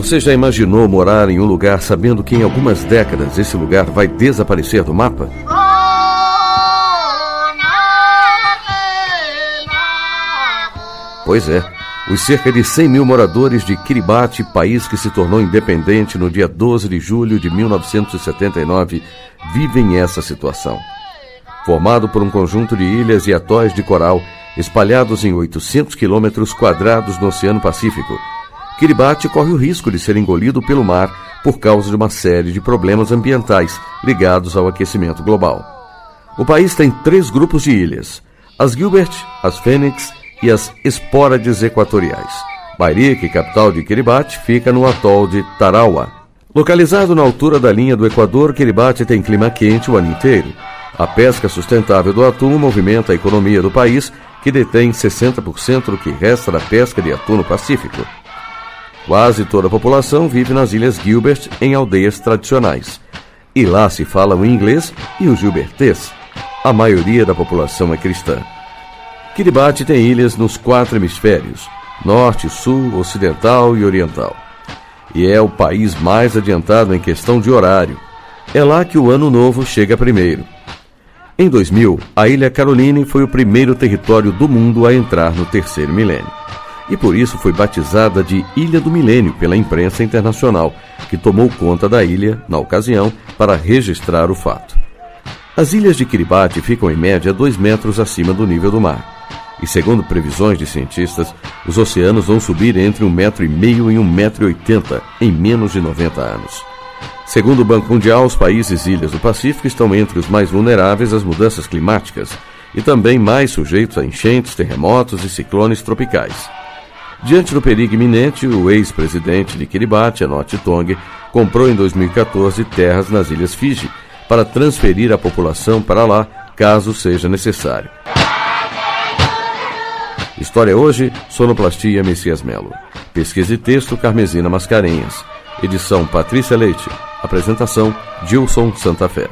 Você já imaginou morar em um lugar sabendo que em algumas décadas esse lugar vai desaparecer do mapa? Pois é, os cerca de 100 mil moradores de Kiribati, país que se tornou independente no dia 12 de julho de 1979, vivem essa situação. Formado por um conjunto de ilhas e atóis de coral espalhados em 800 quilômetros quadrados no Oceano Pacífico, Kiribati corre o risco de ser engolido pelo mar por causa de uma série de problemas ambientais ligados ao aquecimento global. O país tem três grupos de ilhas: as Gilbert, as Fênix e as Espórades equatoriais. Bairique, capital de Kiribati, fica no atol de Tarawa. Localizado na altura da linha do Equador, Kiribati tem clima quente o ano inteiro. A pesca sustentável do atum movimenta a economia do país, que detém 60% do que resta da pesca de atum no Pacífico. Quase toda a população vive nas Ilhas Gilbert em aldeias tradicionais. E lá se fala o inglês e o gilbertês. A maioria da população é cristã. Kiribati tem ilhas nos quatro hemisférios: norte, sul, ocidental e oriental. E é o país mais adiantado em questão de horário. É lá que o Ano Novo chega primeiro. Em 2000, a Ilha Caroline foi o primeiro território do mundo a entrar no terceiro milênio e por isso foi batizada de Ilha do Milênio pela imprensa internacional, que tomou conta da ilha, na ocasião, para registrar o fato. As ilhas de Kiribati ficam em média 2 metros acima do nível do mar. E segundo previsões de cientistas, os oceanos vão subir entre um metro e meio e um metro e oitenta em menos de 90 anos. Segundo o Banco Mundial, os países ilhas do Pacífico estão entre os mais vulneráveis às mudanças climáticas e também mais sujeitos a enchentes, terremotos e ciclones tropicais. Diante do perigo iminente, o ex-presidente de Kiribati, Anote Tong, comprou em 2014 terras nas Ilhas Fiji para transferir a população para lá, caso seja necessário. História hoje, Sonoplastia Messias Melo. Pesquisa e texto Carmesina Mascarenhas. Edição Patrícia Leite. Apresentação Gilson Santa Fé.